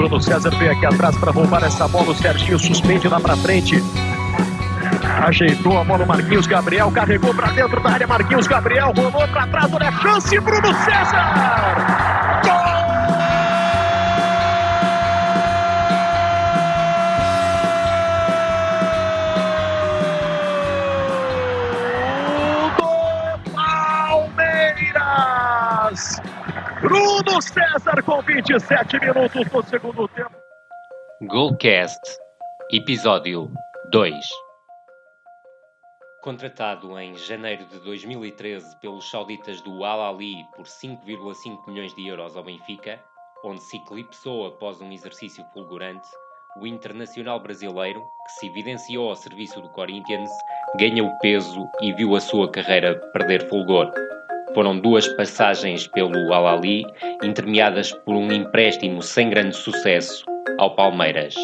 Bruno César veio aqui atrás para roubar essa bola. O Serginho suspende lá para frente. Ajeitou a bola o Marquinhos Gabriel, carregou para dentro da área. Marquinhos Gabriel rolou para trás, olha a chance, Bruno César! César com 27 minutos no segundo tempo. Goalcast, episódio 2. Contratado em janeiro de 2013 pelos sauditas do Al Ali por 5,5 milhões de euros ao Benfica, onde se eclipsou após um exercício fulgurante, o internacional brasileiro, que se evidenciou ao serviço do Corinthians, ganhou peso e viu a sua carreira perder fulgor. Foram duas passagens pelo Al-Ali, intermeadas por um empréstimo sem grande sucesso ao Palmeiras.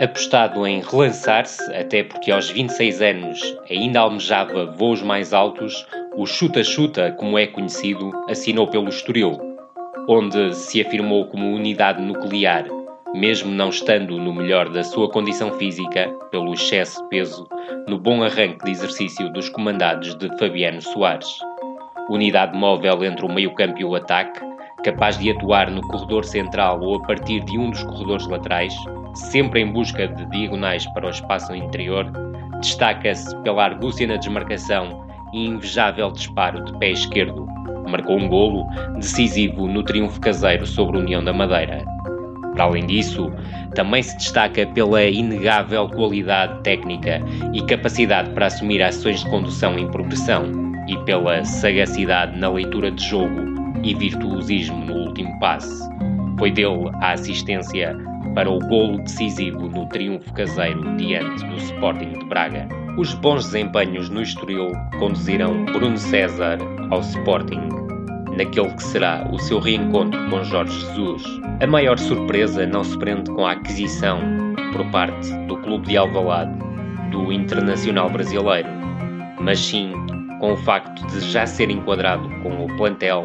Apostado em relançar-se, até porque aos 26 anos ainda almejava voos mais altos, o Chuta-Chuta, como é conhecido, assinou pelo Estoril, onde se afirmou como unidade nuclear, mesmo não estando no melhor da sua condição física, pelo excesso de peso, no bom arranque de exercício dos comandados de Fabiano Soares unidade móvel entre o meio-campo e o ataque, capaz de atuar no corredor central ou a partir de um dos corredores laterais, sempre em busca de diagonais para o espaço interior, destaca-se pela argúcia na desmarcação e invejável disparo de pé esquerdo. Marcou um golo decisivo no triunfo caseiro sobre a União da Madeira. Para além disso, também se destaca pela inegável qualidade técnica e capacidade para assumir ações de condução em progressão e pela sagacidade na leitura de jogo e virtuosismo no último passe. Foi dele a assistência para o golo decisivo no triunfo caseiro diante do Sporting de Braga. Os bons desempenhos no Estoril conduziram Bruno César ao Sporting, naquele que será o seu reencontro com Jorge Jesus. A maior surpresa não se prende com a aquisição, por parte do clube de Alvalade, do internacional brasileiro, mas sim com o facto de já ser enquadrado com o plantel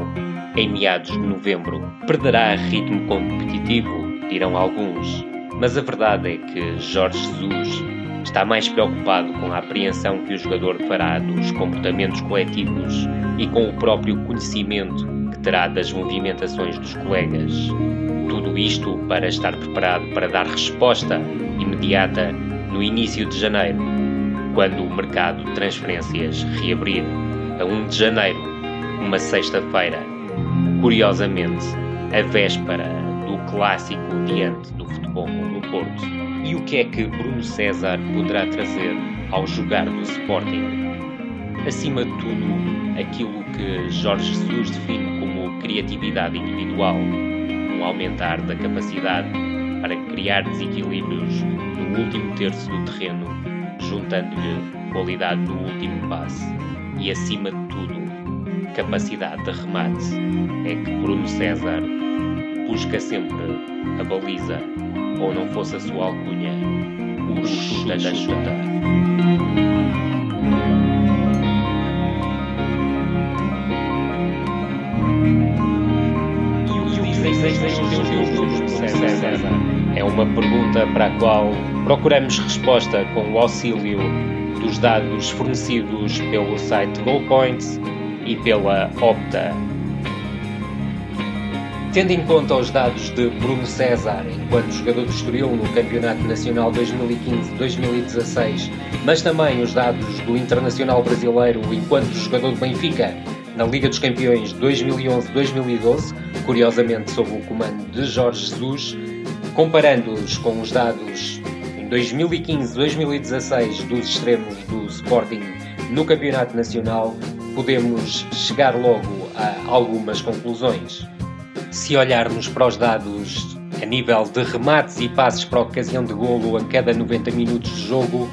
em meados de novembro. Perderá ritmo competitivo, dirão alguns, mas a verdade é que Jorge Jesus está mais preocupado com a apreensão que o jogador fará dos comportamentos coletivos e com o próprio conhecimento que terá das movimentações dos colegas. Tudo isto para estar preparado para dar resposta imediata no início de janeiro quando o mercado de transferências reabrir a 1 de janeiro, uma sexta-feira, curiosamente, a véspera do clássico diante do futebol no Porto. E o que é que Bruno César poderá trazer ao jogar do Sporting? Acima de tudo, aquilo que Jorge Jesus define como criatividade individual, um aumentar da capacidade para criar desequilíbrios no último terço do terreno juntando-lhe qualidade no último passe e, acima de tudo, capacidade de remate. É que Bruno César busca sempre a baliza, ou não fosse a sua alcunha, o chuta da chuta. É uma pergunta para a qual procuramos resposta com o auxílio dos dados fornecidos pelo site GoalPoints e pela Opta. Tendo em conta os dados de Bruno César enquanto jogador do Estoril no Campeonato Nacional 2015-2016, mas também os dados do Internacional Brasileiro enquanto jogador do Benfica na Liga dos Campeões 2011-2012, curiosamente sob o comando de Jorge Jesus, comparando-os com os dados 2015-2016 dos extremos do Sporting no Campeonato Nacional, podemos chegar logo a algumas conclusões. Se olharmos para os dados a nível de remates e passes para ocasião de golo a cada 90 minutos de jogo,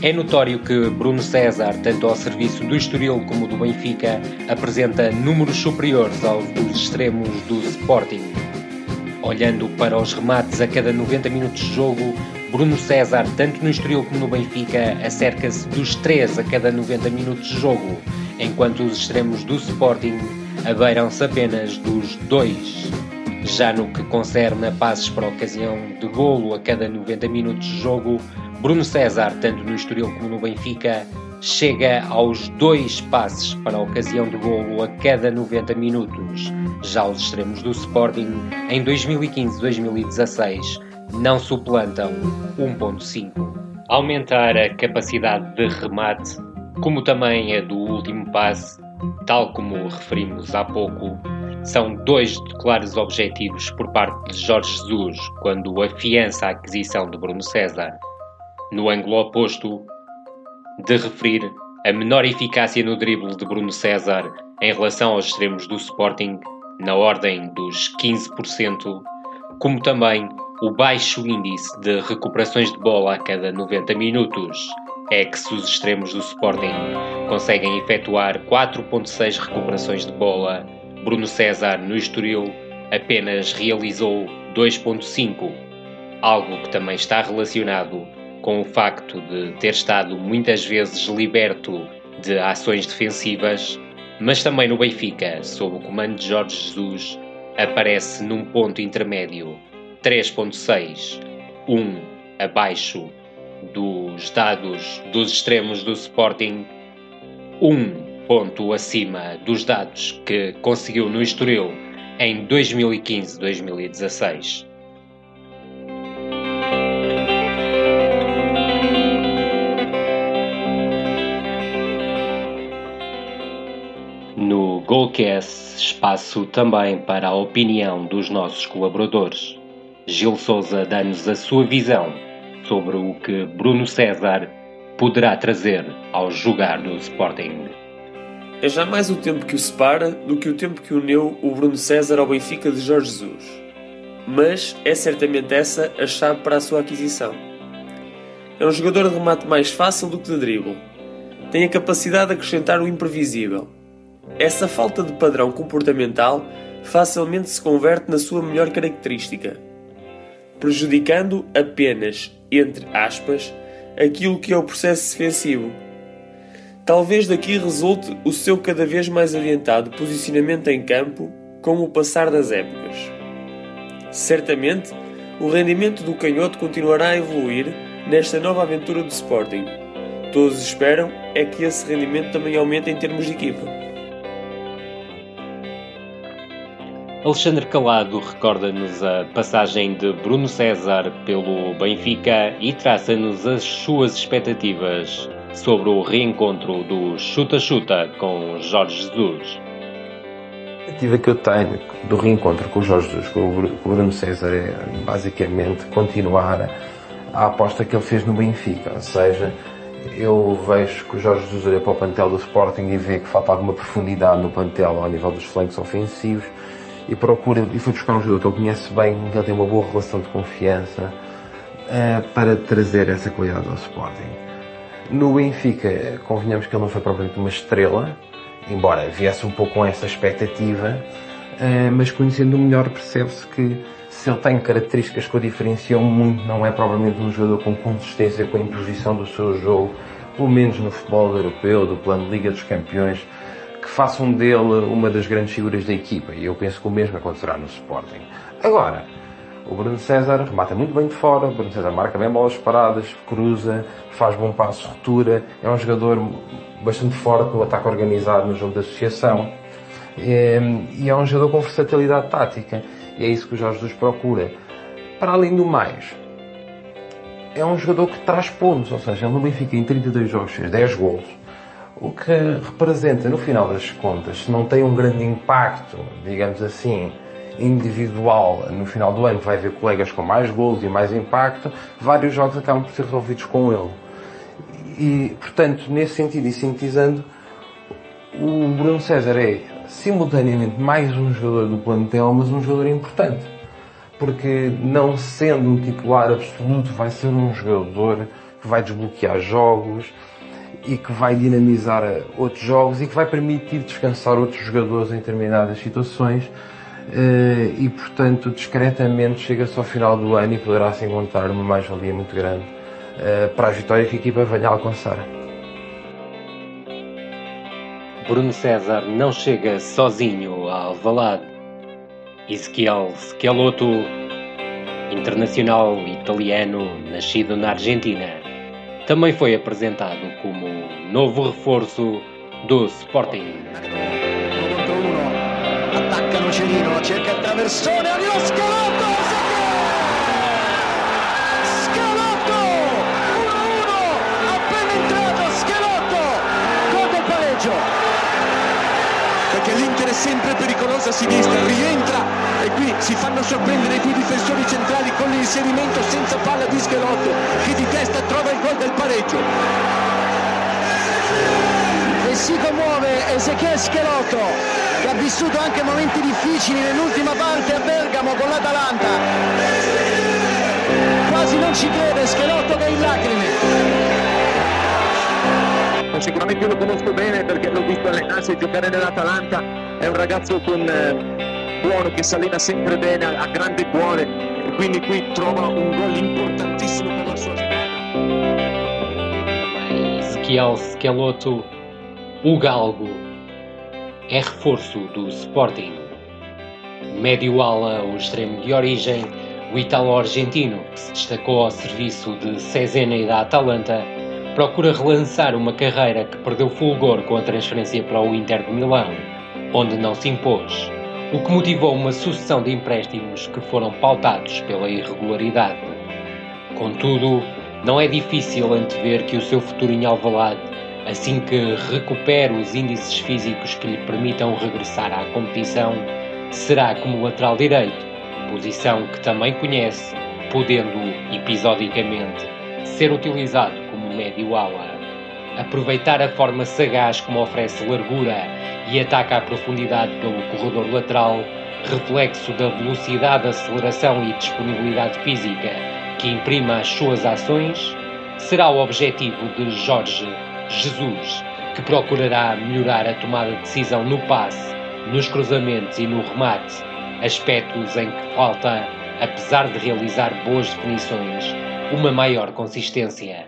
é notório que Bruno César, tanto ao serviço do Estoril como do Benfica, apresenta números superiores aos dos extremos do Sporting. Olhando para os remates a cada 90 minutos de jogo, Bruno César, tanto no Estoril como no Benfica, acerca-se dos 3 a cada 90 minutos de jogo, enquanto os extremos do Sporting abeiram-se apenas dos 2. Já no que concerne a passes para a ocasião de golo a cada 90 minutos de jogo, Bruno César, tanto no Estoril como no Benfica, chega aos dois passes para a ocasião de golo a cada 90 minutos. Já os extremos do Sporting, em 2015-2016, não suplantam 1.5. Aumentar a capacidade de remate, como também a do último passe, tal como referimos há pouco, são dois claros objetivos por parte de Jorge Jesus quando afiança a aquisição de Bruno César. No ângulo oposto, de referir a menor eficácia no drible de Bruno César em relação aos extremos do Sporting, na ordem dos 15%, como também o baixo índice de recuperações de bola a cada 90 minutos. É que se os extremos do Sporting conseguem efetuar 4.6 recuperações de bola, Bruno César no Estoril apenas realizou 2.5, algo que também está relacionado com o facto de ter estado muitas vezes liberto de ações defensivas, mas também no Benfica, sob o comando de Jorge Jesus, aparece num ponto intermédio 3.6, 1 abaixo dos dados dos extremos do Sporting, 1 ponto acima dos dados que conseguiu no Estoril em 2015-2016. No Golcast, espaço também para a opinião dos nossos colaboradores. Gil Souza dá-nos a sua visão sobre o que Bruno César poderá trazer ao jogar do Sporting. É já mais o tempo que o separa do que o tempo que uniu o Bruno César ao Benfica de Jorge Jesus. Mas é certamente essa a chave para a sua aquisição. É um jogador de remate mais fácil do que de drible. Tem a capacidade de acrescentar o imprevisível. Essa falta de padrão comportamental facilmente se converte na sua melhor característica, prejudicando apenas, entre aspas, aquilo que é o processo defensivo. Talvez daqui resulte o seu cada vez mais adiantado posicionamento em campo com o passar das épocas. Certamente, o rendimento do canhoto continuará a evoluir nesta nova aventura do Sporting. Todos esperam é que esse rendimento também aumente em termos de equipa. Alexandre Calado recorda-nos a passagem de Bruno César pelo Benfica e traça-nos as suas expectativas sobre o reencontro do Chuta-Chuta com Jorge Jesus. A expectativa que eu tenho do reencontro com o Jorge Jesus, com o Bruno César, é basicamente continuar a aposta que ele fez no Benfica, ou seja, eu vejo que o Jorge Jesus olha para o plantel do Sporting e vê que falta alguma profundidade no plantel ao nível dos flancos ofensivos e procura e foi buscar um jogador que ele conhece bem, que ele tem uma boa relação de confiança uh, para trazer essa qualidade ao Sporting. No Benfica, convenhamos que ele não foi propriamente uma estrela, embora viesse um pouco com essa expectativa, uh, mas conhecendo-o melhor percebe-se que se ele tem características que o diferenciam muito, não é provavelmente um jogador com consistência, com a imposição do seu jogo, pelo menos no futebol europeu, do plano Liga dos Campeões, que façam dele uma das grandes figuras da equipa. E eu penso que o mesmo acontecerá no Sporting. Agora, o Bruno César remata muito bem de fora, o Bruno César marca bem bolas paradas, cruza, faz bom passo, retura, é um jogador bastante forte no ataque organizado no jogo de associação e é um jogador com versatilidade tática e é isso que o Jorge Jesus procura. Para além do mais, é um jogador que traz pontos, ou seja, ele no Benfica em 32 jogos fez 10 gols, o que representa, no final das contas, não tem um grande impacto, digamos assim, individual no final do ano, vai haver colegas com mais gols e mais impacto, vários jogos acabam por ser resolvidos com ele. E, portanto, nesse sentido e sintetizando, o Bruno César é simultaneamente mais um jogador do plantel, mas um jogador importante. Porque não sendo um titular absoluto, vai ser um jogador que vai desbloquear jogos, e que vai dinamizar outros jogos e que vai permitir descansar outros jogadores em determinadas situações eh, e, portanto, discretamente chega-se ao final do ano e poderá se encontrar uma mais-valia muito grande eh, para a vitória que a equipa venha a alcançar. Bruno César não chega sozinho ao Alvalade. Ezequiel Schelotto, internacional italiano nascido na Argentina, também foi apresentado como novo reforço do Sporting. Attaccano Cerino, cerca il traversone, arriva Schelotto! Schelotto! 1-1! Appena entrato Schelotto! Gol del pareggio! perché l'Inter è sempre pericolosa a sinistra, rientra e qui si fanno sorprendere i due difensori centrali con l'inserimento senza palla di Schelotto trova il gol del pareggio. E si commuove Ezechiel Schelotto che ha vissuto anche momenti difficili nell'ultima parte a Bergamo con l'Atalanta. Quasi non ci crede Schelotto che è in lacrime. sicuramente io lo conosco bene perché l'ho visto allenarsi e giocare nell'Atalanta, è un ragazzo con, eh, buono che si allena sempre bene, ha, grande cuore e quindi qui trova un gol importantissimo per la. Ezequiel Schelotto, o Galgo, é reforço do Sporting. Médio ala, o extremo de origem, o italo-argentino, que se destacou ao serviço de Cesena e da Atalanta, procura relançar uma carreira que perdeu fulgor com a transferência para o Inter de Milão, onde não se impôs, o que motivou uma sucessão de empréstimos que foram pautados pela irregularidade. Contudo, não é difícil antever que o seu futuro em Alvalade, assim que recupere os índices físicos que lhe permitam regressar à competição, será como lateral direito, posição que também conhece, podendo, episodicamente, ser utilizado médio ala. Aproveitar a forma sagaz como oferece largura e ataca a profundidade pelo corredor lateral, reflexo da velocidade, aceleração e disponibilidade física que imprima as suas ações, será o objetivo de Jorge Jesus, que procurará melhorar a tomada de decisão no passe, nos cruzamentos e no remate, aspectos em que falta, apesar de realizar boas definições, uma maior consistência.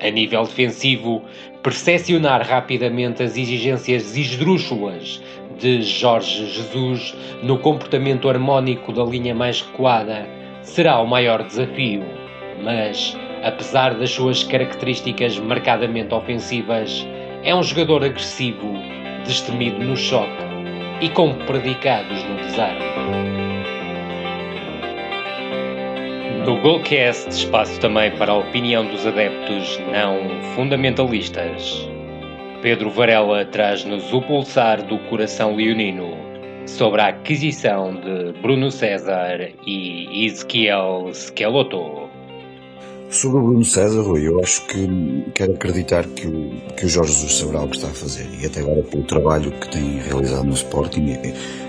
A nível defensivo, percepcionar rapidamente as exigências esdrúxulas de Jorge Jesus no comportamento harmónico da linha mais recuada será o maior desafio. Mas, apesar das suas características marcadamente ofensivas, é um jogador agressivo, destemido no choque e com predicados no desarme. No Golcast, espaço também para a opinião dos adeptos não fundamentalistas. Pedro Varela traz-nos o pulsar do coração leonino sobre a aquisição de Bruno César e Ezequiel Schelotto. Sobre o Bruno César, Rui, eu acho que quero acreditar que o, que o Jorge Jesus saberá o que está a fazer e até agora pelo trabalho que tem realizado no Sporting,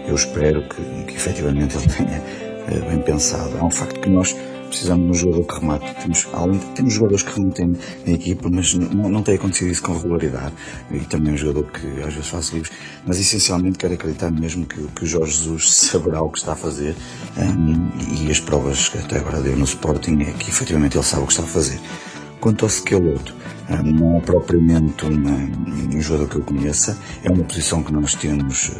eu espero que, que efetivamente ele tenha eh, bem pensado. É um facto que nós precisamos de um jogador que remate. Temos, além, temos jogadores que rematem na equipa, mas não, não tem acontecido isso com regularidade. E também um jogador que às vezes faz livros. Mas essencialmente quero acreditar mesmo que, que o Jorge Jesus saberá o que está a fazer. Um, e as provas que até agora deu no Sporting é que efetivamente ele sabe o que está a fazer. Quanto ao Skeloto, não é propriamente uma, um jogador que eu conheça, é uma posição que nós temos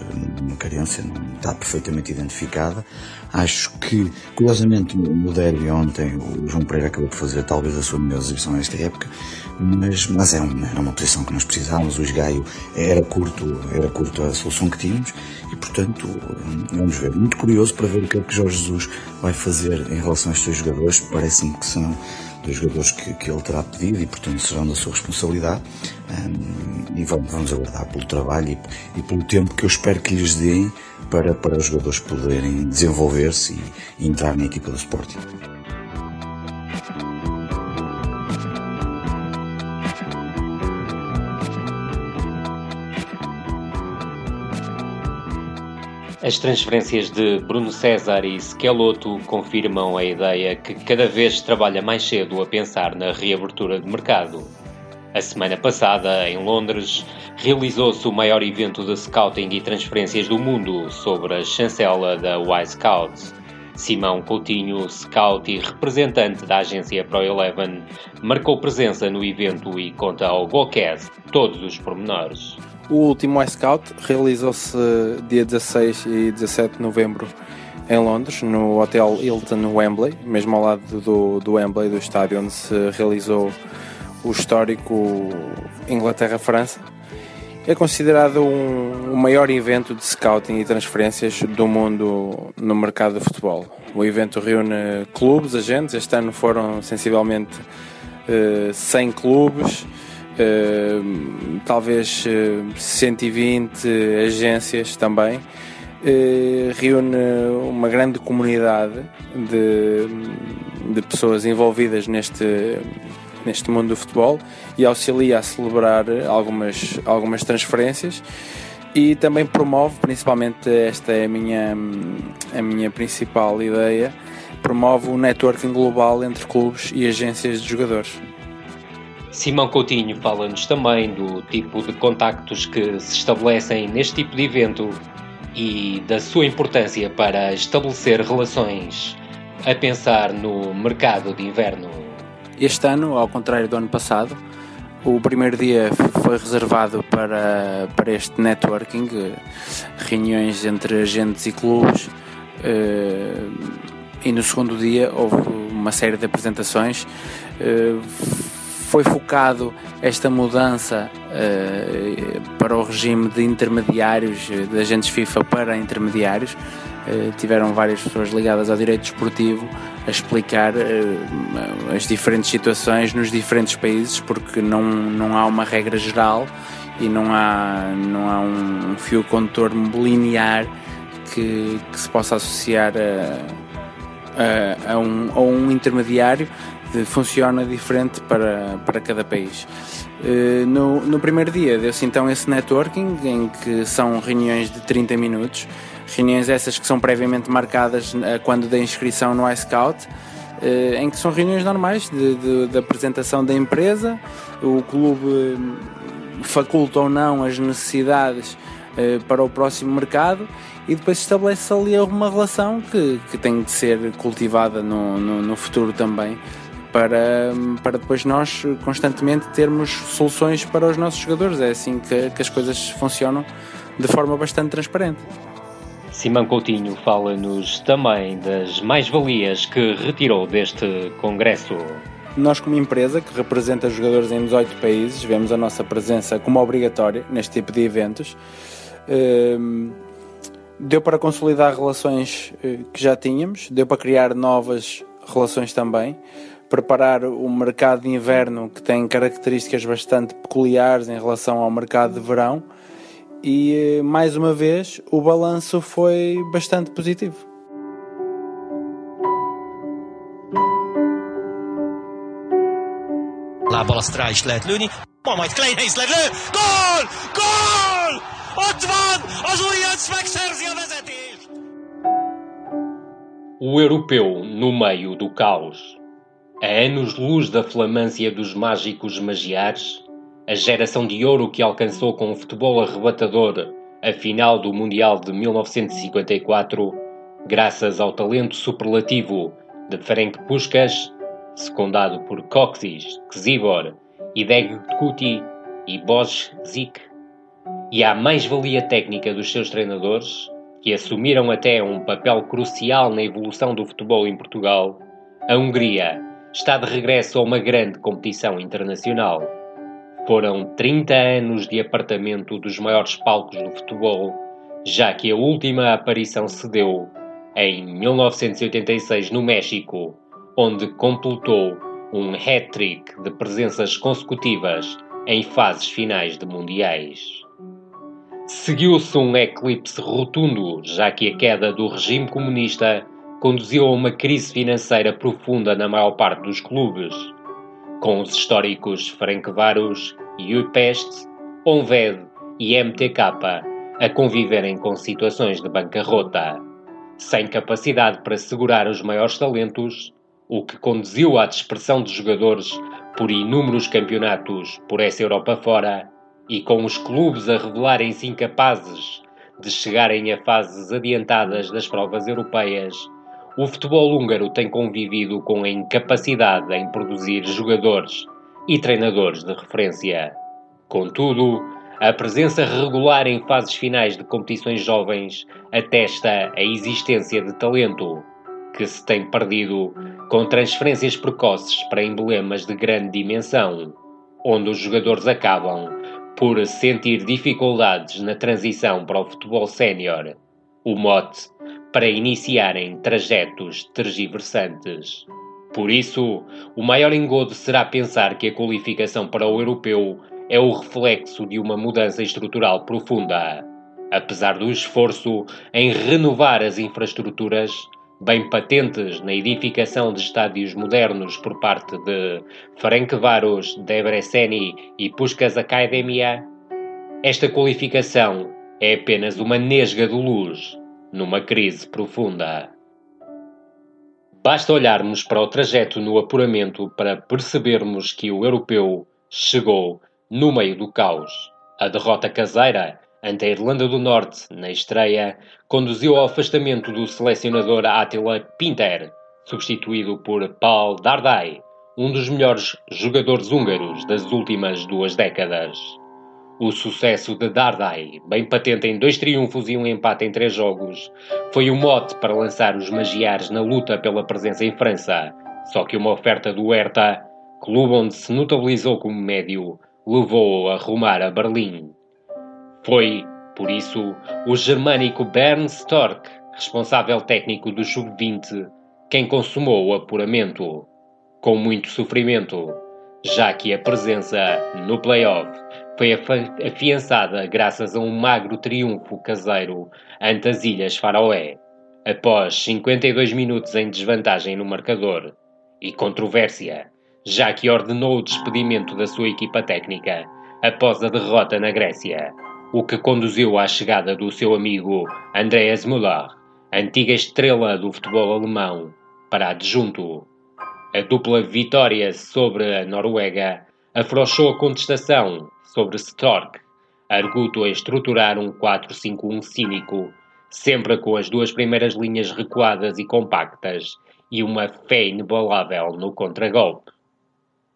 uma carência, não está perfeitamente identificada. Acho que, curiosamente, no derby ontem, o João Pereira acabou por fazer talvez a sua melhor exibição nesta época, mas, mas é uma, era uma posição que nós precisávamos. O esgaio era curto, era curto a solução que tínhamos e, portanto, vamos ver. Muito curioso para ver o que é que Jorge Jesus vai fazer em relação a estes jogadores. Parece-me que são dos jogadores que, que ele terá pedido e, portanto, serão da sua responsabilidade. Um, e vamos, vamos aguardar pelo trabalho e, e, pelo tempo que eu espero que lhes deem para, para os jogadores poderem desenvolver-se e, e entrar na equipa do Sporting. As transferências de Bruno César e Skeloto confirmam a ideia que cada vez trabalha mais cedo a pensar na reabertura de mercado. A semana passada, em Londres, realizou-se o maior evento de scouting e transferências do mundo sobre a chancela da Y-Scouts. Simão Coutinho, scout e representante da agência Pro Eleven, marcou presença no evento e conta ao Golcast todos os pormenores. O último iScout realizou-se dia 16 e 17 de novembro em Londres, no Hotel Hilton Wembley, mesmo ao lado do, do Wembley, do estádio onde se realizou o histórico Inglaterra-França. É considerado um, o maior evento de scouting e transferências do mundo no mercado de futebol. O evento reúne clubes, agentes, este ano foram sensivelmente eh, 100 clubes, uh, talvez uh, eh, 120 agências também. reúne uma grande comunidade de, de pessoas envolvidas neste, neste mundo do futebol e auxilia a celebrar algumas, algumas transferências e também promove, principalmente esta é a minha, a minha principal ideia, promove o networking global entre clubes e agências de jogadores. Simão Coutinho fala-nos também do tipo de contactos que se estabelecem neste tipo de evento e da sua importância para estabelecer relações a pensar no mercado de inverno este ano, ao contrário do ano passado, o primeiro dia foi reservado para, para este networking, eh, reuniões entre agentes e clubes, eh, e no segundo dia houve uma série de apresentações. Eh, foi focado esta mudança para o regime de intermediários, de agentes FIFA para intermediários, eh, tiveram várias pessoas ligadas ao direito desportivo a explicar eh, as diferentes situações nos diferentes países, porque não, não há uma regra geral e não há, não há um fio condutor linear que, que se possa associar a, a, a, um, a um intermediário funciona diferente para, para cada país. Eh, no, no primeiro dia deu-se então esse networking em que são reuniões de 30 minutos Reuniões essas que são previamente marcadas eh, quando da inscrição no iScout, eh, em que são reuniões normais de, de, de apresentação da empresa, o clube hum, faculta ou não as necessidades para o próximo mercado e depois estabelece ali uma relação que, que tem de ser cultivada no, no, no futuro também para, para depois nós constantemente termos soluções para os nossos jogadores. É assim que, que as coisas funcionam de forma bastante transparente. Simão Coutinho fala-nos também das mais-valias que retirou deste congresso. Nós, como empresa que representa jogadores em 18 países, vemos a nossa presença como obrigatória neste tipo de eventos. Ehm, deu para consolidar relações eh, que já tínhamos, deu para criar novas relações também, preparar o mercado de inverno que tem características bastante peculiares em relação ao mercado de verão e mais uma vez o balanço foi bastante positivo. Lábbal azt rá is lehet lőni, ma majd Kleinheis lelő, gól! Gól! Ott van! Az újonc megszerzi a vezetést! O europeu no meio do caos. A anos-luz da flamância dos mágicos magiares, a geração de ouro que alcançou com o futebol arrebatador a final do Mundial de 1954, graças ao talento superlativo de Ferenc Puskas, secundado por Coxis, Czibor, Ideg Kuti e Bosch Zik, e à mais-valia técnica dos seus treinadores, que assumiram até um papel crucial na evolução do futebol em Portugal, a Hungria está de regresso a uma grande competição internacional. Foram 30 anos de apartamento dos maiores palcos do futebol, já que a última aparição se deu em 1986 no México, onde completou um hat-trick de presenças consecutivas em fases finais de mundiais. Seguiu-se um eclipse rotundo, já que a queda do regime comunista conduziu a uma crise financeira profunda na maior parte dos clubes. Com os históricos Ferencváros, Újpest, Onved e MTK a conviverem com situações de bancarrota, sem capacidade para segurar os maiores talentos, o que conduziu à dispersão de jogadores por inúmeros campeonatos por essa Europa fora e com os clubes a revelarem-se incapazes de chegarem a fases adiantadas das provas europeias o futebol húngaro tem convivido com a incapacidade em produzir jogadores e treinadores de referência. Contudo, a presença regular em fases finais de competições jovens atesta a existência de talento, que se tem perdido com transferências precoces para emblemas de grande dimensão, onde os jogadores acabam por sentir dificuldades na transição para o futebol sénior, o mote para iniciarem trajetos tergiversantes. Por isso, o maior engodo será pensar que a qualificação para o europeu é o reflexo de uma mudança estrutural profunda. Apesar do esforço em renovar as infraestruturas, bem patentes na edificação de estádios modernos por parte de Ferencváros, Debreceni e Puskas Academia, esta qualificação é apenas uma nesga de luz numa crise profunda. Basta olharmos para o trajeto no apuramento para percebermos que o europeu chegou no meio do caos. A derrota caseira ante a Irlanda do Norte na estreia conduziu ao afastamento do selecionador Attila Pinter, substituído por Paul Dardai, um dos melhores jogadores húngaros das últimas duas décadas. O sucesso de Dardai, bem patente em dois triunfos e um empate em três jogos, foi o mote para lançar os magiares na luta pela presença em França, só que uma oferta do Hertha, clube onde se notabilizou como médio, levou-o a rumar a Berlim. Foi, por isso, o germânico Bernd Stork, responsável técnico do Sub-20, quem consumou o apuramento. Com muito sofrimento, já que a presença no play-off foi afiançada graças a um magro triunfo caseiro ante as Ilhas Faroé, após 52 minutos em desvantagem no marcador, e controvérsia, já que ordenou o despedimento da sua equipa técnica após a derrota na Grécia, o que conduziu à chegada do seu amigo Andreas Müller, antiga estrela do futebol alemão, para adjunto. A dupla vitória sobre a Noruega afrouxou a contestação sobre Stork, arguto a estruturar um 4-5-1 cínico, sempre com as duas primeiras linhas recuadas e compactas e uma fé inabalável no contragolpe.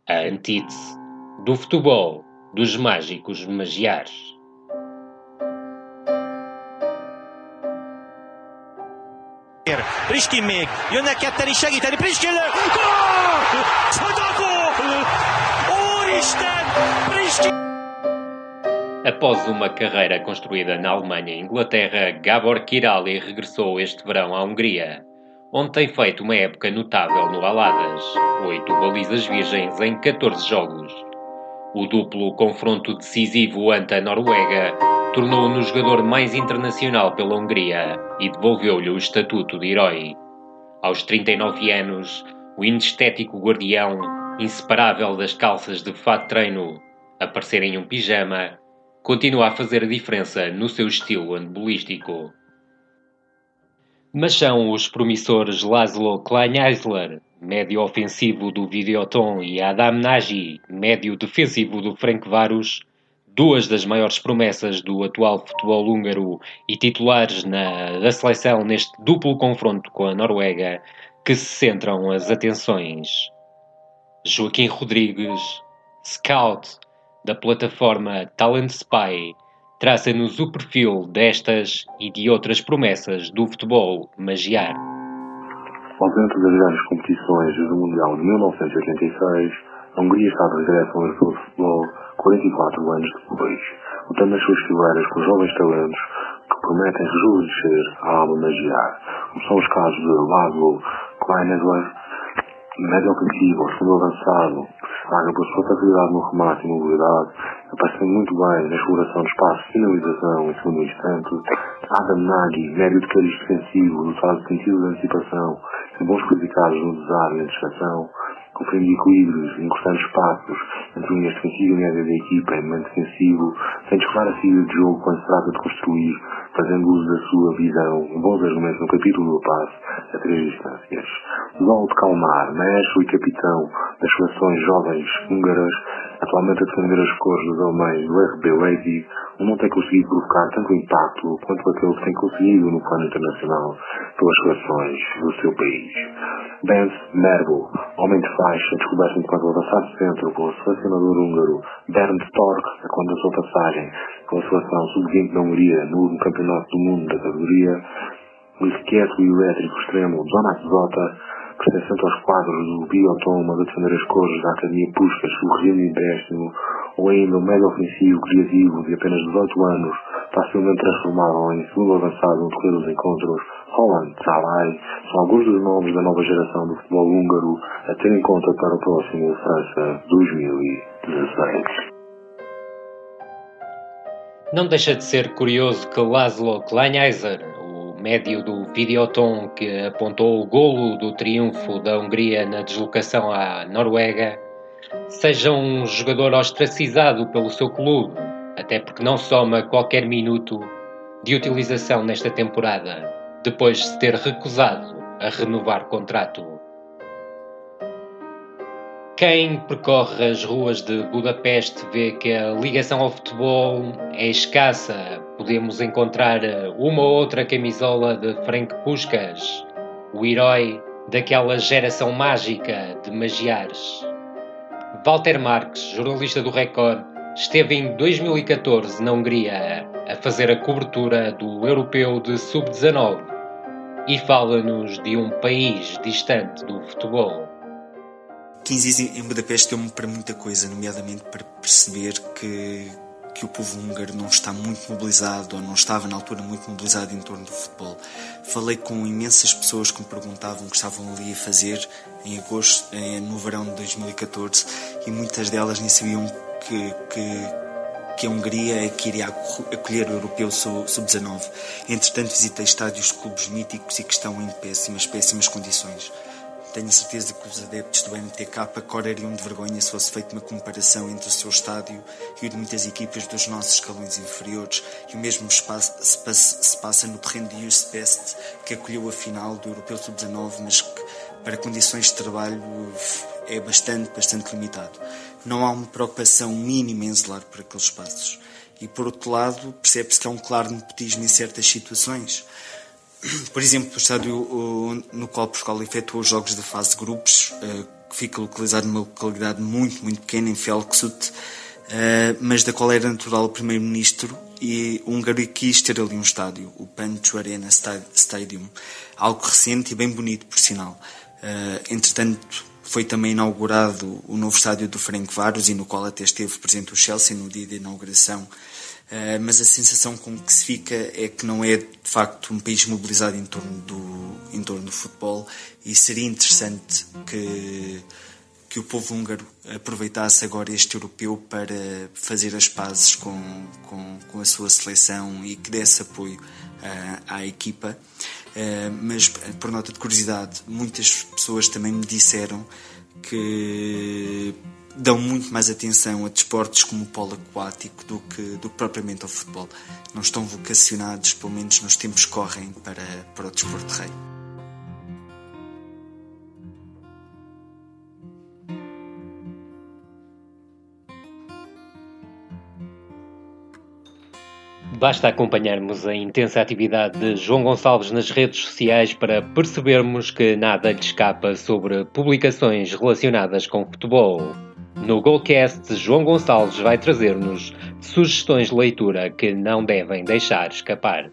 A antítese do futebol dos mágicos magiares. Priskin még, jönnek ketten is segíteni, Priskin lő! Gól! Csoda! Úristen! Priskin! Após uma carreira construída na Alemanha e Inglaterra, Gabor Kirali regressou este verão à Hungria, onde tem feito uma época notável no Aladas, oito balizas virgens em 14 jogos. O duplo confronto decisivo ante a Noruega tornou-o no jogador mais internacional pela Hungria e devolveu-lhe o estatuto de herói. Aos 39 anos, o inestético guardião, inseparável das calças de fato treino, aparecer em um pijama, continua a fazer a diferença no seu estilo andebolístico. Mas são os promissores Laszlo Kleineisler, médio ofensivo do Videoton, e Adam Nagy, médio defensivo do Ferencváros, duas das maiores promessas do atual futebol húngaro e titulares na, da seleção neste duplo confronto com a Noruega, que se centram as atenções. Joaquim Rodrigues, scout da plataforma Talent Spy, traça-nos o perfil destas e de outras promessas do futebol magiar. Ausente das grandes competições do Mundial de 1986, a Hungria está de regresso ao europeu de futebol 44 anos depois, lutando as suas fileiras com jovens talentos que prometem rejuvenescer a alma magiar, como são os casos de Laszlo Kleinegler, médio ofensivo, segundo avançado, destaca pela sua facilidade no remate e mobilidade, aparecendo muito bem na exploração de espaço finalização em segundo instante, Adam Nagy, médio de cariz defensivo, dotado de sentido de antecipação e bons qualificados no desarme e antecipação, conferindo equilíbrios, encurtando espaços entre linhas defensivas e média da equipa em momento defensivo, sem descolar a saída de jogo quando se trata de construir, fazendo uso da sua visão, bons argumentos no capítulo do passe a três distâncias. Zolto Kalmar, maestro e capitão das seleções jovens húngaras, atualmente a defender as cores dos alemães do RB Leipzig, não tem conseguido provocar tanto impacto quanto aquele que tem conseguido no plano internacional pelas seleções do seu país. Benz Merbo, homem de faixa, descoberto enquanto avançado centro pelo selecionador húngaro Bernd Stork, quando a sua passagem pela seleção sub-20 da Hungria no Campeonato do Mundo da categoria, o esquieto e o elétrico extremo Donat Zota, pertencente aos quadros do Biotoma de defender as cores da Academia Puskas, o Rio de Empréstimo, ou ainda o médio ofensivo criativo de apenas 18 anos, facilmente transformável em segundo avançado no decorrer dos encontros, Holland Salai, são alguns dos nomes da nova geração do futebol húngaro a ter em conta para o próximo França 2016. Não deixa de ser curioso que Laszlo Kleinheiser, médio do Videoton que apontou o golo do triunfo da Hungria na deslocação à Noruega, seja um jogador ostracizado pelo seu clube, até porque não soma qualquer minuto de utilização nesta temporada, depois de se ter recusado a renovar contrato. Quem percorre as ruas de Budapeste vê que a ligação ao futebol é escassa. Podemos encontrar uma ou outra camisola de Frank Puskas, o herói daquela geração mágica de magiares. Walter Marques, jornalista do Record, esteve em 2014 na Hungria a fazer a cobertura do Europeu de Sub-19 e fala-nos de um país distante do futebol. 15 em Budapeste deu-me para muita coisa, nomeadamente para perceber que, que o povo húngaro não está muito mobilizado, ou não estava na altura muito mobilizado em torno do futebol. Falei com imensas pessoas que me perguntavam o que estavam ali a fazer em agosto, no verão de 2014, e muitas delas nem sabiam que, que, que a Hungria é que iria acolher o Europeu Sub-19. Entretanto, visitei estádios de clubes míticos e que estão em péssimas, péssimas condições. Tenho certeza que os adeptos do MTK correriam de vergonha se fosse feita uma comparação entre o seu estádio e o de muitas equipas dos nossos escalões inferiores, e o mesmo se passa, se passa no terreno de Just Best, que acolheu a final do Europeu Sub-19, mas que para condições de trabalho é bastante, bastante limitado. Não há uma preocupação mínima em zelar por aqueles espaços. E por outro lado, percebe-se que há um claro nepotismo em certas situações. Por exemplo, o estádio no qual Portugal efetuou os jogos da fase de grupos, que fica localizado numa localidade muito, muito pequena, em Felksut, mas da qual era natural o primeiro-ministro e húngaro quis ter ali um estádio, o Pancho Arena Stadium, algo recente e bem bonito, por sinal. Entretanto, foi também inaugurado o novo estádio do Ferencváros e no qual até esteve presente o Chelsea no dia da inauguração Uh, mas a sensação com que se fica é que não é de facto um país mobilizado em torno do, em torno do futebol e seria interessante que, que o povo húngaro aproveitasse agora este europeu para fazer as pazes com, com, com a sua seleção e que desse apoio uh, à equipa. Uh, mas, por nota de curiosidade, muitas pessoas também me disseram que dão muito mais atenção a desportos como o polo aquático do que, do que propriamente ao futebol. Não estão vocacionados, pelo menos nos tempos que correm, para, para o desporto de rei. Basta acompanharmos a intensa atividade de João Gonçalves nas redes sociais para percebermos que nada lhe escapa sobre publicações relacionadas com futebol. No Golcast, João Gonçalves vai trazer-nos sugestões de leitura que não devem deixar escapar.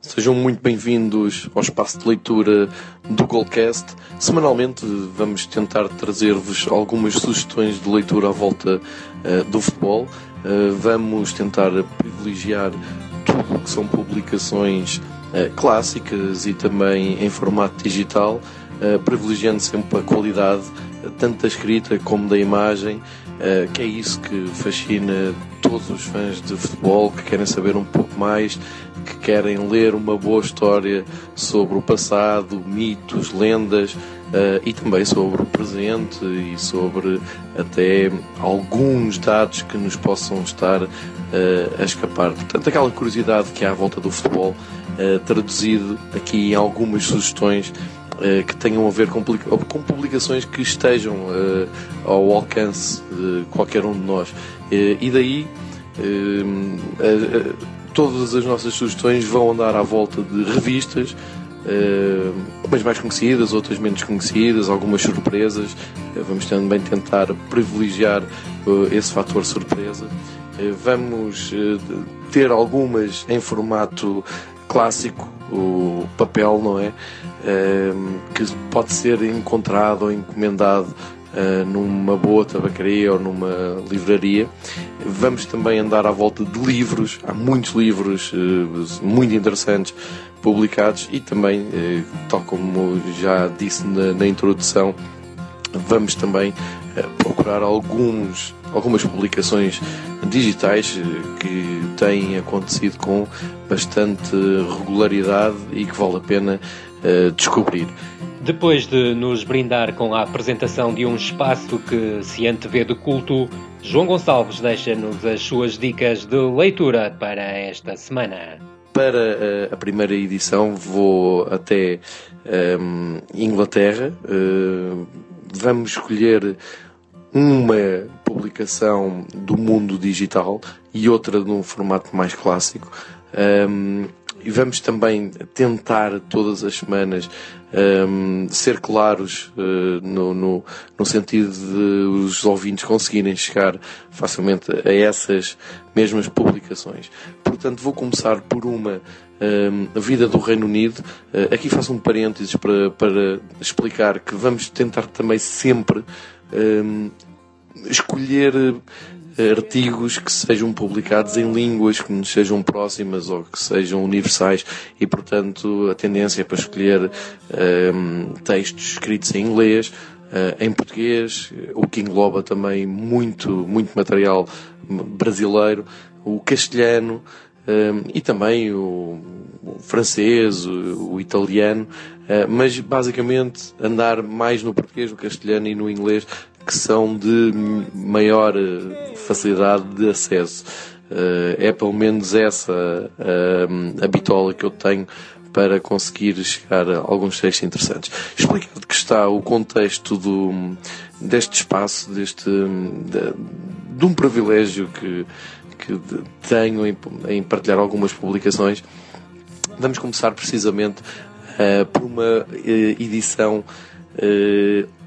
Sejam muito bem-vindos ao espaço de leitura do Golcast. Semanalmente vamos tentar trazer-vos algumas sugestões de leitura à volta uh, do futebol. Uh, vamos tentar privilegiar tudo que são publicações uh, clássicas e também em formato digital, privilegiando sempre a qualidade tanto da escrita como da imagem, uh, que é isso que fascina todos os fãs de futebol que querem saber um pouco mais, que querem ler uma boa história sobre o passado, mitos, lendas uh, e também sobre o presente e sobre até alguns dados que nos possam estar uh, a escapar. Portanto, aquela curiosidade que há à volta do futebol, traduzido aqui em algumas sugestões que tenham a ver com, publicações que estejam ao alcance de qualquer um de nós. e daí todas as nossas sugestões vão andar à volta de revistas, umas mais conhecidas, outras menos conhecidas, algumas surpresas. vamos também tentar privilegiar esse fator surpresa. vamos ter algumas em formato clássico, o papel, não é? Ehm, que pode ser encontrado ou encomendado eh, numa boa tabacaria ou numa livraria. Vamos também andar à volta de livros, há muitos livros eh, muito interessantes publicados e também, eh, tal como já disse na, introdução, vamos também procurar alguns, algumas publicações digitais que têm acontecido com bastante regularidade e que vale a pena uh, descobrir. Depois de nos brindar com a apresentação de um espaço que se antevê de culto, João Gonçalves deixa-nos as suas dicas de leitura para esta semana. Para uh, a primeira edição vou até um, Inglaterra. Uh, vamos escolher uma publicação do mundo digital e outra num formato mais clássico. Um, e vamos também tentar todas as semanas um, ser claros uh, no, no, no, sentido de os ouvintes conseguirem chegar facilmente a essas mesmas publicações. Portanto, vou começar por uma um, a vida do Reino Unido. Uh, aqui faço um parênteses para, para explicar que vamos tentar também sempre um, escolher eh, artigos que sejam publicados em línguas que nos sejam próximas ou que sejam universais. E, portanto, a tendência é para escolher um, textos escritos em inglês, uh, em português, o que engloba também muito, muito material brasileiro, o castelhano um, e também o, o francês, o, o italiano, uh, mas basicamente andar mais no português, no castelhano e no inglês que são de maior eh, facilidade de acesso. Uh, é pelo menos essa uh, a bitola que eu tenho para conseguir chegar a alguns textos interessantes. Explicado que está o contexto do, deste espaço, deste, de, de um privilégio que, que tenho em, em, partilhar algumas publicações, vamos começar precisamente uh, por uma edição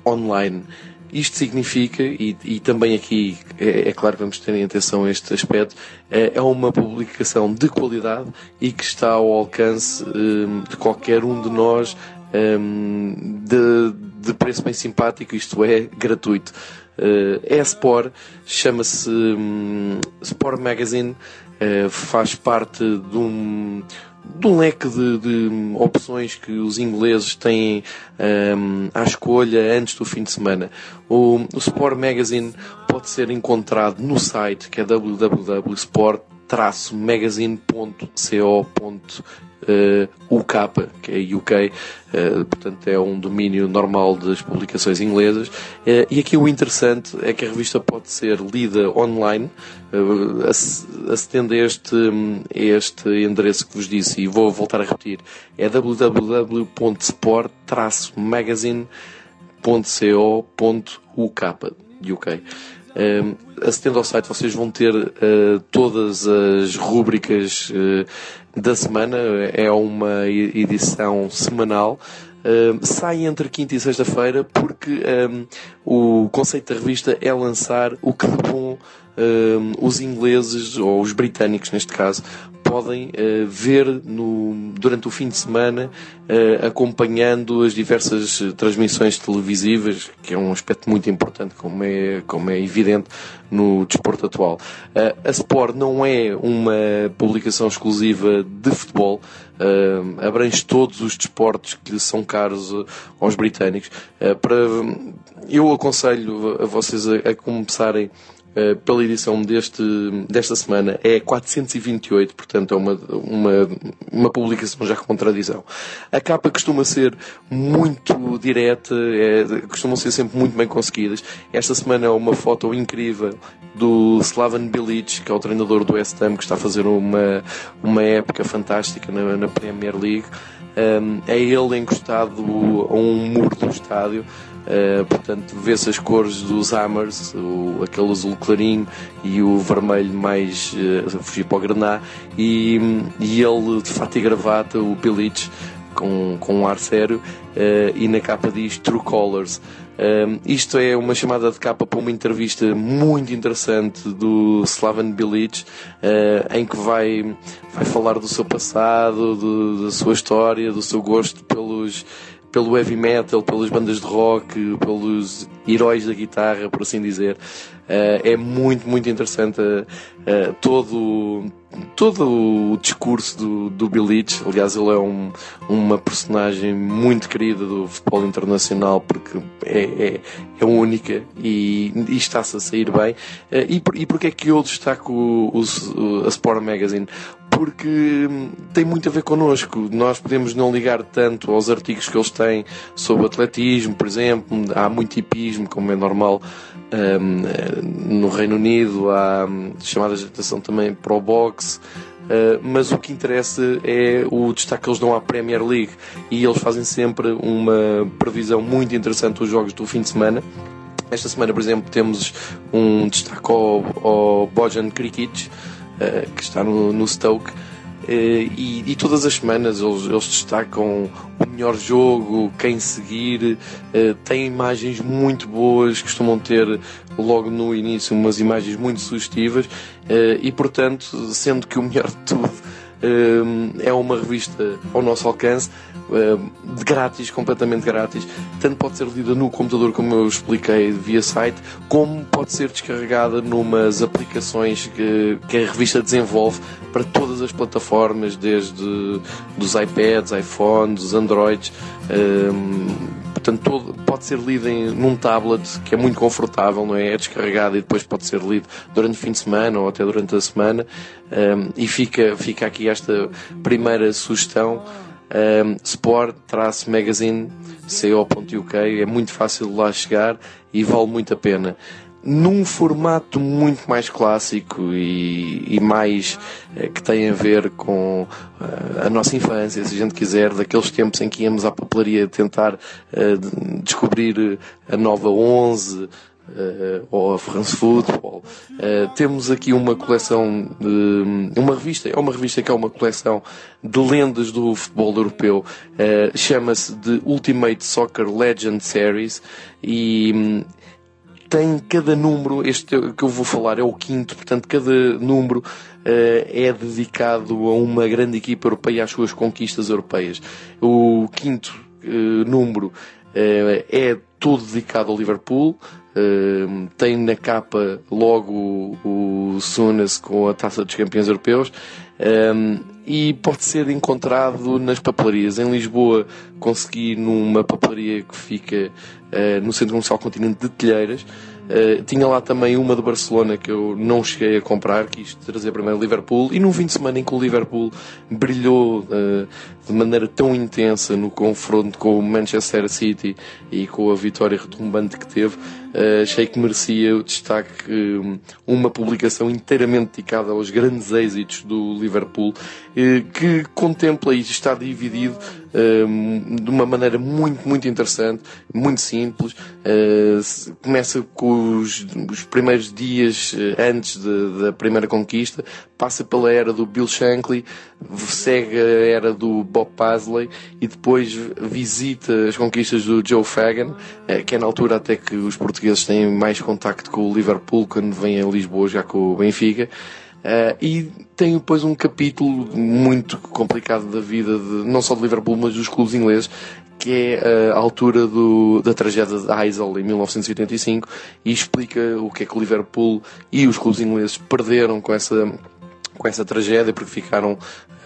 online. Isto significa, e, e também aqui é, é, claro que vamos ter em atenção este aspecto, é, é, uma publicação de qualidade e que está ao alcance um, de qualquer um de nós um, de, de, preço bem simpático, isto é, gratuito. Uh, é Sport, chama-se um, Sport Magazine, uh, faz parte de um um leque de, de, opções que os ingleses têm um, à escolha antes do fim de semana. O, o Sport Magazine pode ser encontrado no site que é www.sport-magazine.co.uk uh, UK, que é UK, uh, portanto é um domínio normal das publicações inglesas. Uh, e aqui o interessante é que a revista pode ser lida online, acedendo a este, este endereço que vos disse, e vou voltar a repetir, é www.sport-magazine.co.uk. UK. Uh, acedendo ao site, vocês vão ter uh, todas as rúbricas uh, da semana. É uma edição semanal. Uh, sai entre quinta e sexta-feira porque um, o conceito da revista é lançar o que de bom um, os ingleses, ou os britânicos neste caso, podem uh, ver no, durante o fim de semana, uh, acompanhando as diversas transmissões televisivas, que é um aspecto muito importante, como é, como é evidente no desporto atual. A Sport não é uma publicação exclusiva de futebol, abrange todos os desportos que são caros aos britânicos. para, eu aconselho a vocês a, a começarem eh, pela edição deste, desta semana é 428, portanto é uma, uma, uma publicação já com tradição. A capa costuma ser muito direta, é, costumam ser sempre muito bem conseguidas. Esta semana é uma foto incrível do Slaven Bilic, que é o treinador do West Ham, que está a fazer uma, uma época fantástica na, na Premier League. um, é ele encostado a um muro do estádio. Uh, portanto, vê-se as cores dos Hammers, o, aquele azul clarinho e o vermelho mais uh, fugir para o grená, e, e ele de fato e gravata, o Pilic, com, com um ar sério, uh, e na capa diz True Colors. Um, isto é uma chamada de capa para uma entrevista muito interessante do Slaven Bilic, uh, em que vai, vai falar do seu passado, do, da sua história, do seu gosto pelos, pelo heavy metal, pelas bandas de rock, pelos heróis da guitarra, por assim dizer. Uh, é muito, muito interessante uh, todo, todo o discurso do, do Bill Leach. Aliás, ele é um, uma personagem muito querida do futebol internacional porque é, é, é única e, e está-se a sair bem. Uh, e, e porque é que eu destaco o, o, a Sport Magazine? Porque tem muito a ver connosco. Nós podemos não ligar tanto aos artigos que eles têm sobre atletismo, por exemplo, há muito hipismo, como é normal um, no Reino Unido, há chamadas de atenção também para o boxe. Uh, mas o que interessa é o destaque que eles dão à Premier League e eles fazem sempre uma previsão muito interessante dos jogos do fim de semana. Esta semana, por exemplo, temos um destaque ao, ao Bojan Krikic, uh, que está no, no Stoke. Uh, e, e, todas as semanas eles, eles, destacam o melhor jogo, quem seguir, uh, têm imagens muito boas, costumam ter logo no início umas imagens muito sugestivas uh, e portanto, sendo que o melhor de tudo é uma revista ao nosso alcance, de grátis, completamente grátis. Tanto pode ser lida no computador, como eu expliquei, via site, como pode ser descarregada numas aplicações que, a revista desenvolve para todas as plataformas, desde dos iPads, iPhones, dos Androids. portanto, todo, pode ser lido em, num tablet que é muito confortável, não é? É descarregado e depois pode ser lido durante o fim de semana ou até durante a semana. Um, e fica, fica aqui esta primeira sugestão. Um, Sport-magazine co.uk é muito fácil de lá chegar e vale muito a pena num formato muito mais clássico e, e mais eh, que tem a ver com uh, a nossa infância, se a gente quiser, daqueles tempos em que íamos à papelaria tentar uh, descobrir a nova 11, Uh, ou a France Football. Uh, temos aqui uma coleção de uma revista, é uma revista que é uma coleção de lendas do futebol europeu. Uh, Chama-se The Ultimate Soccer Legend Series e um, tem cada número, este que eu vou falar é o quinto, portanto, cada número é dedicado a uma grande equipa europeia e às suas conquistas europeias. O quinto número é todo dedicado ao Liverpool. Uh, tem na capa logo o Sunas com a taça dos campeões europeus. Um, e pode ser encontrado nas papelarias. Em Lisboa consegui numa papelaria que fica uh, no Centro Comercial Continente de Telheiras. Uh, tinha lá também uma de Barcelona que eu não cheguei a comprar, quis trazer primeiro Liverpool, e num fim de semana em que o Liverpool brilhou uh, de maneira tão intensa no confronto com o Manchester City e com a vitória retumbante que teve, uh, achei que merecia o destaque uma publicação inteiramente dedicada aos grandes êxitos do Liverpool, que contempla e está dividido de uma maneira muito, muito interessante, muito simples. começa com os, os primeiros dias eh, antes de, da primeira conquista, passa pela era do Bill Shankly, segue a era do Bob Paisley e depois visita as conquistas do Joe Fagan, eh, que é na altura até que os portugueses têm mais contacto com o Liverpool quando vêm a Lisboa já com o Benfica. Uh, e tem depois um capítulo muito complicado da vida de, não só de Liverpool, mas dos clubes ingleses, que é a altura do, da tragédia de Heysel em 1985 e explica o que é que o Liverpool e os clubes ingleses perderam com essa com essa tragédia porque ficaram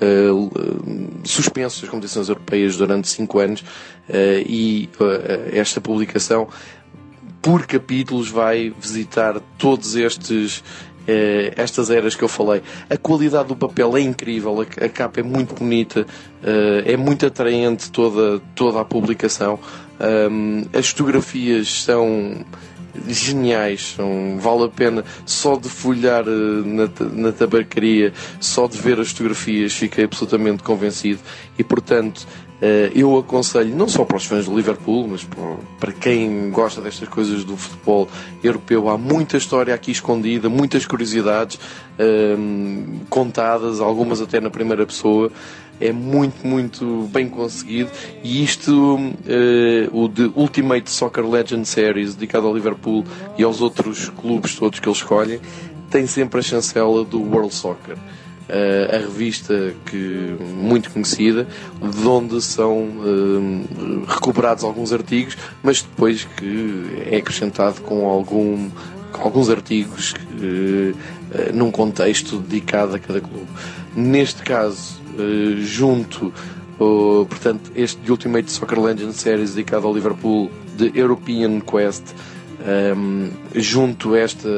uh, suspensos as competições europeias durante cinco anos uh, e uh, esta publicação por capítulos vai visitar todos estes eh, estas eras que eu falei. A qualidade do papel é incrível, a, a capa é muito bonita, uh, é muito atraente toda, toda a publicação. Um, as fotografias são geniais, são, vale a pena só de folhar uh, na, na tabacaria, só de ver as fotografias, fiquei absolutamente convencido e portanto eu aconselho, não só para os fãs do Liverpool, mas para, quem gosta destas coisas do futebol europeu, há muita história aqui escondida, muitas curiosidades uh, contadas, algumas até na primeira pessoa é muito, muito bem conseguido. E isto, uh, o de Ultimate Soccer Legend Series, dedicado ao Liverpool e aos outros clubes todos que eles escolhem, tem sempre a chancela do World Soccer. Uh, a revista que muito conhecida, de onde são uh, recuperados alguns artigos, mas depois que é acrescentado com algum, alguns artigos uh, num contexto dedicado a cada clube. Neste caso, eh, junto, portanto, este de Ultimate Soccer Legends Series dedicado ao Liverpool, de European Quest, um, ehm, junto a esta,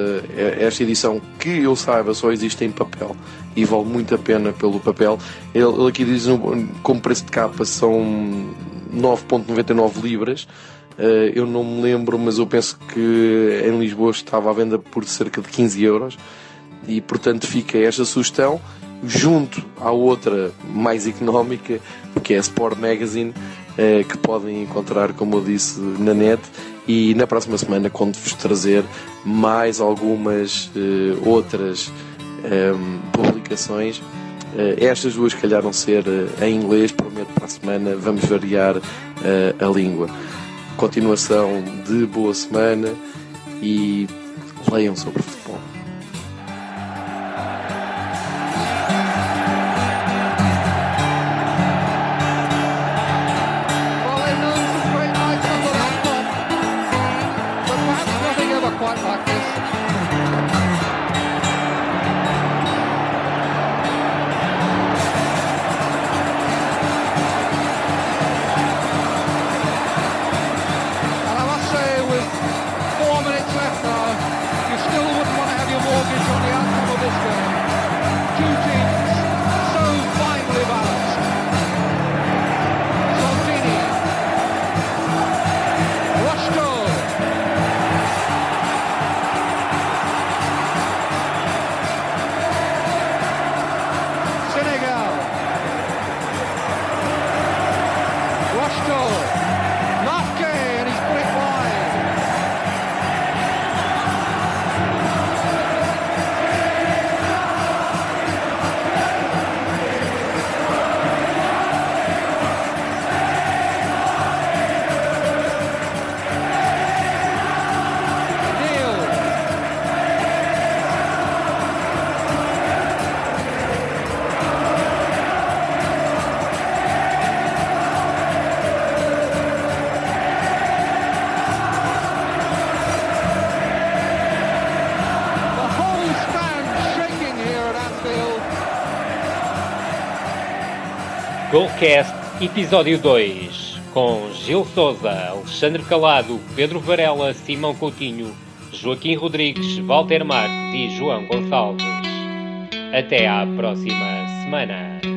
esta edição que eu saiba só existe em papel e vale muito a pena pelo papel. Ele, ele aqui diz como preço de capa são 9.99 libras. Uh, eu não me lembro, mas eu penso que em Lisboa estava à venda por cerca de 15 euros e portanto fica esta sugestão junto à outra mais económica, que é a Sport Magazine, eh, que podem encontrar, como eu disse, na net. E na próxima semana conto-vos trazer mais algumas eh, outras eh, publicações. estas duas calharam ser em inglês, prometo para a semana vamos variar a língua. Continuação de boa semana e leiam sobre futebol. Goalcast, episódio 2, com Gil Souza, Alexandre Calado, Pedro Varela, Simão Coutinho, Joaquim Rodrigues, Walter Marques e João Gonçalves. Até à próxima semana.